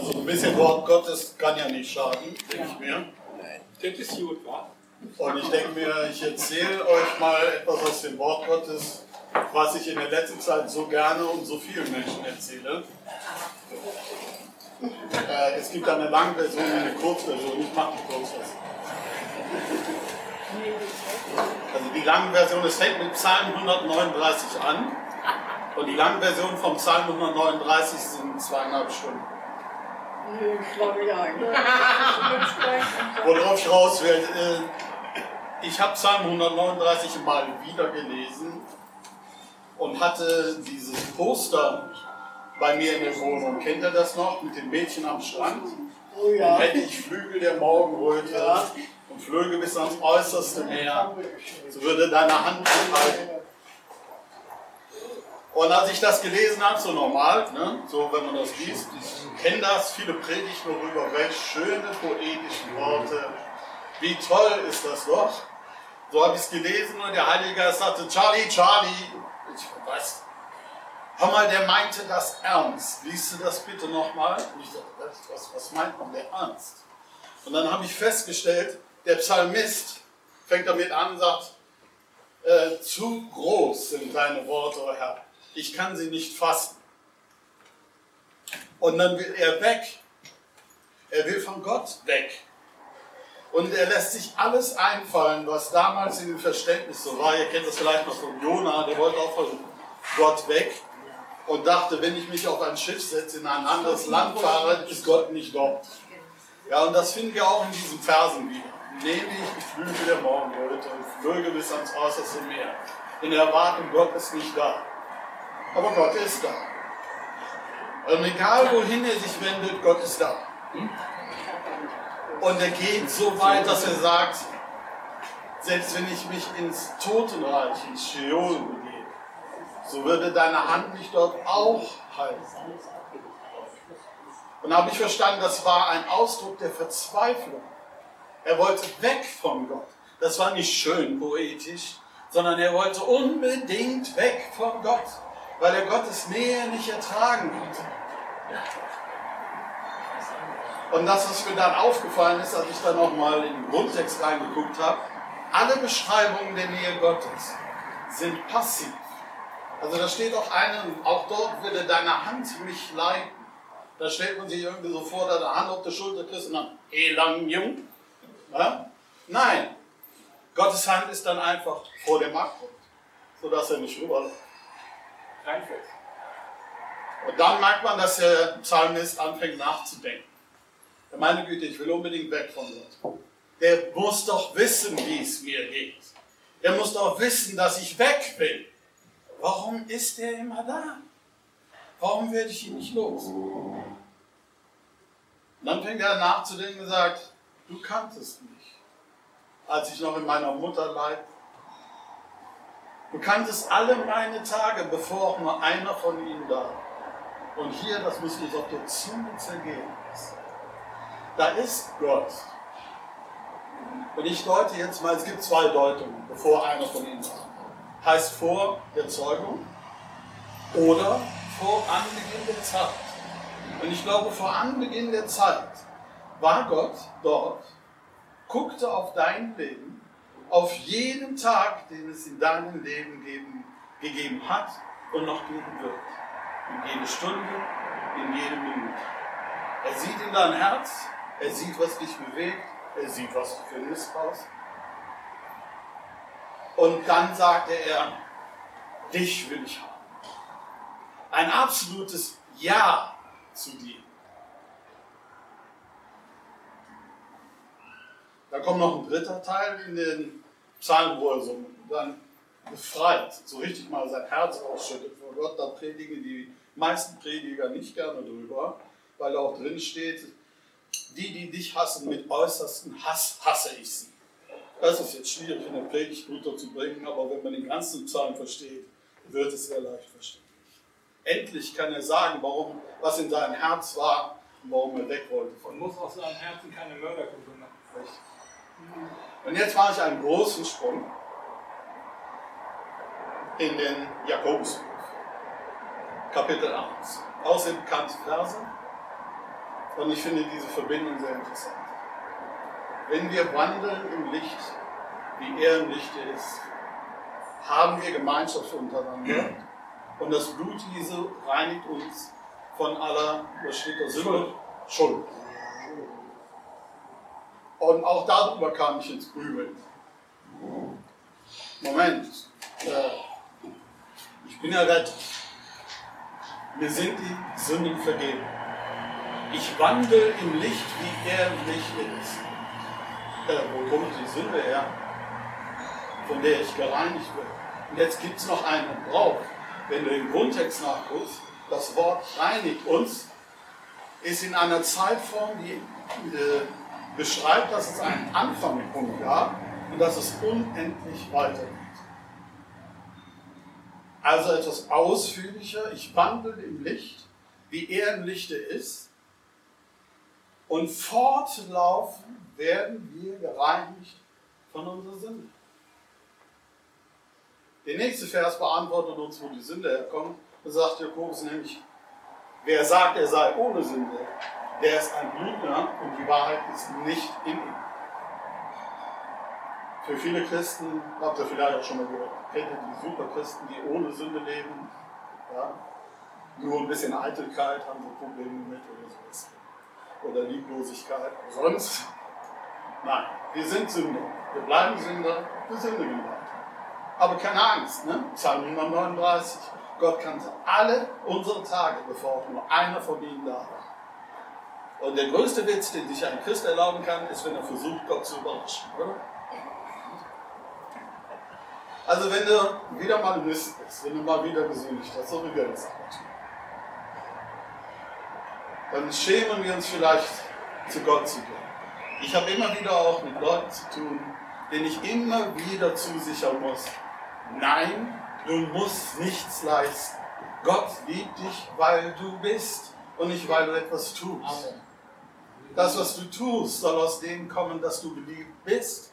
Also ein bisschen Wort Gottes kann ja nicht schaden, denke ich mir. Das ist gut, wa? Und ich denke mir, ich erzähle euch mal etwas aus dem Wort Gottes, was ich in der letzten Zeit so gerne und so vielen Menschen erzähle. Äh, es gibt eine Langversion und eine Kurzversion. Ich mache die Kurzversion. Also die lange Version, es fängt mit Psalm 139 an. Und die lange Version vom Psalm 139 sind zweieinhalb Stunden. Nee, glaube ich. Worauf ich raus will, äh, ich habe Psalm 139 mal wieder gelesen und hatte dieses Poster bei mir in der Wohnung. Kennt ihr das noch mit dem Mädchen am Strand? Oh ja. Und hätte ich Flügel der Morgenröte Ja. und flöge bis ans äußerste Meer, so würde deine Hand mich halten. Und als ich das gelesen habe, so normal, ne, so wenn man das liest, ich kenne das, viele Predigten darüber, welch schöne poetische Worte, wie toll ist das doch. So habe ich es gelesen und der Heilige Geist sagte, Charlie, Charlie, ich weiß, hör mal, der meinte das ernst. Liest du das bitte nochmal? Und ich dachte, was, was, meint man der ernst? Und dann habe ich festgestellt, der Psalmist fängt damit an und sagt, äh, zu groß sind deine Worte, Herr. Ich kann sie nicht fassen. Und dann will er weg. Er will von Gott weg. Und er lässt sich alles einfallen, was damals in dem Verständnis so war. Ihr kennt das vielleicht noch von Jona, der wollte auch von Gott weg und dachte, wenn ich mich auf ein Schiff setze, in ein anderes Land fahre, ist Gott nicht dort. Ja, und das finden wir auch in diesen Versen wieder. Nehme ich die Flügel der Morgenröte und flöge bis ans äußerste Meer. In Erwartung, Gott ist nicht da. Aber Gott ist da. Und egal wohin er sich wendet, Gott ist da. Und er geht so weit, dass er sagt, selbst wenn ich mich ins Totenreich, ins Sheol begebe, so würde deine Hand mich dort auch halten. Und da habe ich verstanden, das war ein Ausdruck der Verzweiflung. Er wollte weg von Gott. Das war nicht schön poetisch, sondern er wollte unbedingt weg von Gott, weil er Gottes Nähe nicht ertragen konnte. Und das, was mir dann aufgefallen ist, als ich dann nochmal in den Grundtext reingeguckt habe, alle Beschreibungen der Nähe Gottes sind passiv. Also da steht auch eine, auch dort würde deine Hand mich leiten. Da stellt man sich irgendwie so vor, deine Hand auf der Schulter kriegst und dann, hey lang jung. Ja? Nein, Gottes Hand ist dann einfach vor dem Abgrund, sodass er nicht rüberläuft. Reinfällt. Und dann merkt man, dass der Psalmist anfängt nachzudenken. Meine Güte, ich will unbedingt weg von Gott. Der muss doch wissen, wie es mir geht. Der muss doch wissen, dass ich weg will. Warum ist er immer da? Warum werde ich ihn nicht los? Und dann fängt er nachzudenken und sagt, du kanntest mich, als ich noch in meiner Mutter leib. Du kanntest alle meine Tage, bevor auch nur einer von ihnen da war. Und hier, das müssen wir uns auf der Zunge zergehen lassen. Da ist Gott. Und ich deute jetzt mal, es gibt zwei Deutungen, bevor einer von ihnen da war. Heißt vor der Zeugung oder vor Anbeginn der Zeit. Und ich glaube, vor Anbeginn der Zeit war Gott dort, guckte auf dein Leben, auf jeden Tag, den es in deinem Leben geben, gegeben hat und noch geben wird. In jede Stunde, in jede Minute. Er sieht in dein Herz, er sieht, was dich bewegt, er sieht, was du für Mist baust. Und dann sagte er, dich will ich haben. Ein absolutes Ja zu dir. Da kommt noch ein dritter Teil in den Psalm, wo er so dann befreit, so richtig mal sein Herz ausschüttet vor Gott. Da predigen die meisten Prediger nicht gerne drüber, weil da auch drin steht, die, die dich hassen, mit äußersten Hass hasse ich sie. Das ist jetzt schwierig in der Predigt runterzubringen, aber wenn man den ganzen Psalm versteht, wird es sehr leicht verständlich. Endlich kann er sagen, warum, was in seinem Herz war und warum er weg wollte Man muss aus seinem Herzen keine Mörderkultur machen. Richtig. Und jetzt mache ich einen großen Sprung in den Jakobusbrief, Kapitel 1. Aus den bekannten Verse. Und ich finde diese Verbindung sehr interessant. Wenn wir wandeln im Licht, wie er im Licht ist, haben wir Gemeinschaft untereinander. Und das Blut Jesu reinigt uns von aller, Sünde? Schuld. Und auch darüber kam ich ins Grübeln. Moment, äh, ich bin ja rettet. Mir sind die Sünden vergeben. Ich wandle im Licht, wie er im Licht ist. Äh, wo kommt die Sünde her? Von der ich gereinigt bin. Und jetzt gibt es noch einen drauf. Wenn du den Grundtext nachguckst, das Wort reinigt uns, ist in einer Zeitform, die äh, beschreibt, dass es einen Anfangspunkt gab und dass es unendlich weitergeht. Also etwas ausführlicher. Ich wandle im Licht, wie er im Lichte ist. Und fortlaufend werden wir gereinigt von unserer Sünde. Der nächste Vers beantwortet uns, wo die Sünde herkommt. Da sagt Jakobus nämlich, wer sagt, er sei ohne Sünde, der ist ein Lügner und die Wahrheit ist nicht in ihm. Für viele Christen, habt ihr vielleicht auch schon mal gehört, kennt ihr die Superchristen, die ohne Sünde leben, ja? nur ein bisschen Eitelkeit haben sie Probleme mit oder sowas. Oder Lieblosigkeit, aber sonst, nein, wir sind Sünder. Wir bleiben Sünder, wir sündigen weiter. Aber keine Angst, ne? Psalm 139. Gott kannte alle unsere Tage, bevor auch nur einer von ihnen da war. Und der größte Witz, den sich ein Christ erlauben kann, ist, wenn er versucht, Gott zu überraschen? Also wenn du wieder mal Mist bist, wenn du mal wieder gesündigt hast, so wie wir das auch tun, dann schämen wir uns vielleicht zu Gott zu gehen. Ich habe immer wieder auch mit Leuten zu tun, denen ich immer wieder zusichern muss, nein, du musst nichts leisten. Gott liebt dich, weil du bist und nicht, weil du etwas tust. Das, was du tust, soll aus dem kommen, dass du geliebt bist.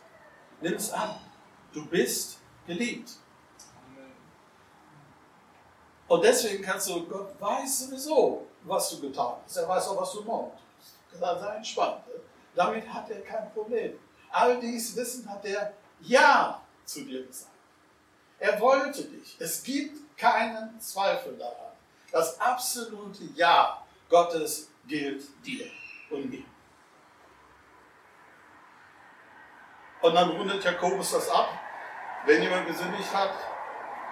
Nimm es an. Du bist geliebt. Und deswegen kannst du, Gott weiß sowieso, was du getan hast. Er weiß auch, was du morgen tust. Sei entspannt. Damit hat er kein Problem. All dies Wissen hat er Ja zu dir gesagt. Er wollte dich. Es gibt keinen Zweifel daran. Das absolute Ja Gottes gilt dir und mir. Und dann rundet Jakobus das ab. Wenn jemand gesündigt hat,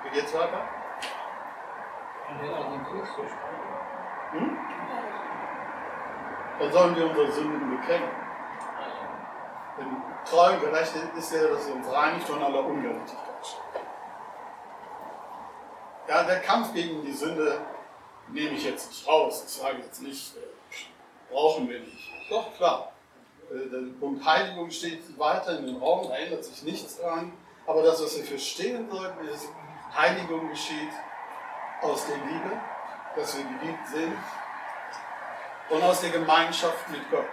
wie geht's weiter? Hm? Dann sollen wir unsere Sünden bekennen. Denn treu und gerecht ist er, dass er uns reinigt von aller Ungerechtigkeit. Ja, der Kampf gegen die Sünde nehme ich jetzt nicht raus. Ich sage jetzt nicht, äh, brauchen wir nicht. Doch, klar. Äh, der Punkt Heiligung steht weiter in den Raum, da ändert sich nichts dran. Aber das, was wir verstehen sollten, ist, Heiligung geschieht aus der Liebe, dass wir geliebt sind und aus der Gemeinschaft mit Gott.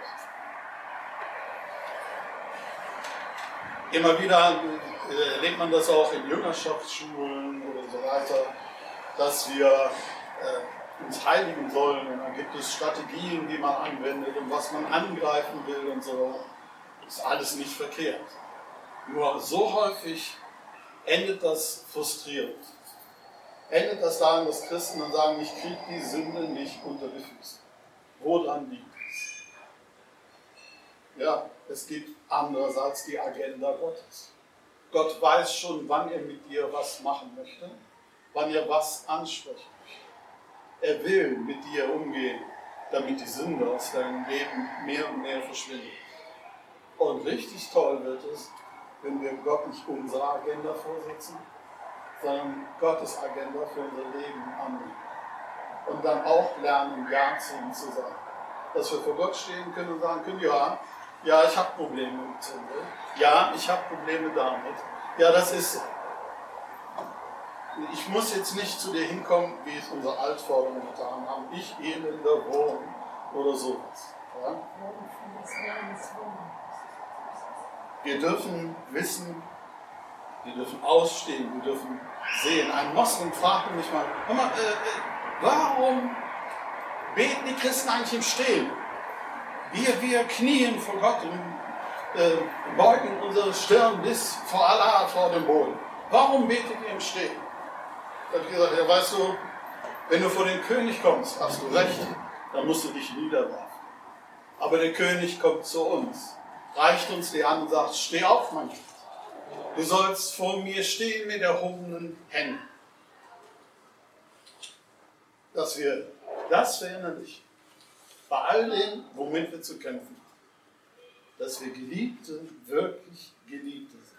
Immer wieder äh, erlebt man das auch in Jüngerschaftsschulen oder so weiter, dass wir äh, uns heiligen sollen und dann gibt es Strategien, die man anwendet und was man angreifen will und so. Ist alles nicht verkehrt. Nur so häufig endet das frustrierend. Endet das daran, dass Christen dann sagen, ich kriege die Sünde nicht unter die Füße. Woran liegt es? Ja, es gibt andererseits die Agenda Gottes. Gott weiß schon, wann er mit dir was machen möchte, wann er was ansprechen möchte. Er will mit dir umgehen, damit die Sünde aus deinem Leben mehr und mehr verschwindet. Und richtig toll wird es, wenn wir Gott nicht unsere Agenda vorsetzen, sondern Gottes Agenda für unser Leben annehmen. Und dann auch lernen, Ja zu ihm zu sagen. Dass wir vor Gott stehen können und sagen können, ja, ja, ich habe Probleme mit Sünde. Ja, ich habe Probleme damit. Ja, das ist so. Ich muss jetzt nicht zu dir hinkommen, wie es unsere Altvorderen getan haben. Ich elender Wurm oder sowas. Ja? Wir dürfen wissen, wir dürfen ausstehen, wir dürfen sehen. Ein Moslem fragte mich mal, hör mal, äh, äh, warum beten die Christen eigentlich im Stehen? Wir, wir knien vor Gott und äh, beugen unsere Stirn bis vor Allah, vor dem Boden. Warum betet ihr im Stehen? Habe ich gesagt, ja, weißt du, wenn du vor den König kommst, hast du recht, dann musst du dich niederwerfen. Aber der König kommt zu uns, reicht uns die Hand und sagt, steh auf, mein Kind. Du sollst vor mir stehen mit erhobenen Händen. Dass wir das verinnerlichen, bei all dem, womit wir zu kämpfen haben, dass wir Geliebte, wirklich Geliebte sind.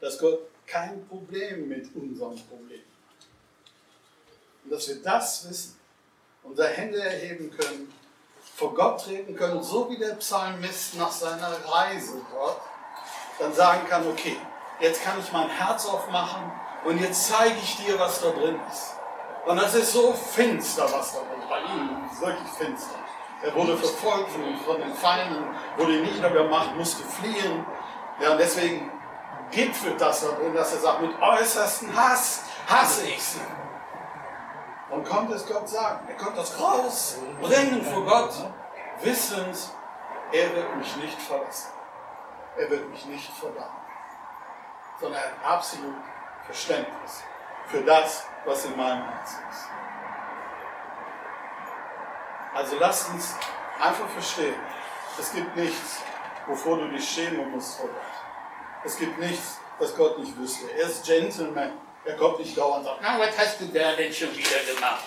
Dass Gott kein Problem mit unserem Problem hat. Und dass wir das wissen, unsere Hände erheben können, vor Gott treten können, so wie der Psalmist nach seiner Reise dort, dann sagen kann, okay, jetzt kann ich mein Herz aufmachen und jetzt zeige ich dir, was da drin ist. Und das ist so finster, was da drin ist. Bei ihm ist wirklich finster. Er wurde verfolgt von den Feinden, wurde niedergemacht, musste fliehen. Ja, und deswegen gipfelt das da drin, dass er sagt, mit äußersten Hass hasse ich sie. Und kommt es Gott sagen, er kommt das rausbringen vor Gott, wissend, er wird mich nicht verlassen. Er wird mich nicht verdammen. Sondern er hat absolut Verständnis für das, was in meinem Herzen ist. Also lasst uns einfach verstehen, es gibt nichts, wovor du dich schämen musst vor Gott. Es gibt nichts, was Gott nicht wüsste. Er ist Gentleman. Er kommt nicht dauernd und sagt, na, was hast du da denn schon wieder gemacht?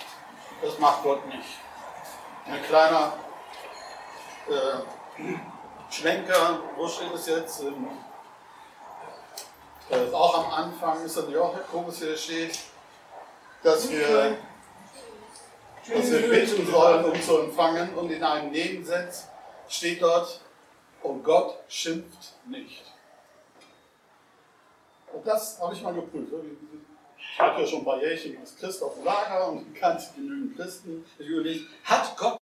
Das macht Gott nicht. Ein kleiner äh, Schlenker, wo steht es jetzt? Ähm, äh, auch am Anfang ist dann ja auch Jakobus hier steht, dass wir, dass wir bitten sollen, um zu empfangen. Und in einem Nebensatz steht dort, und Gott schimpft nicht. Und das habe ich mal geprüft. Ich hatte ja schon ein paar Jährchen als Christ auf dem Lager und kannte genügend Christen. Ich überlege, hat Gott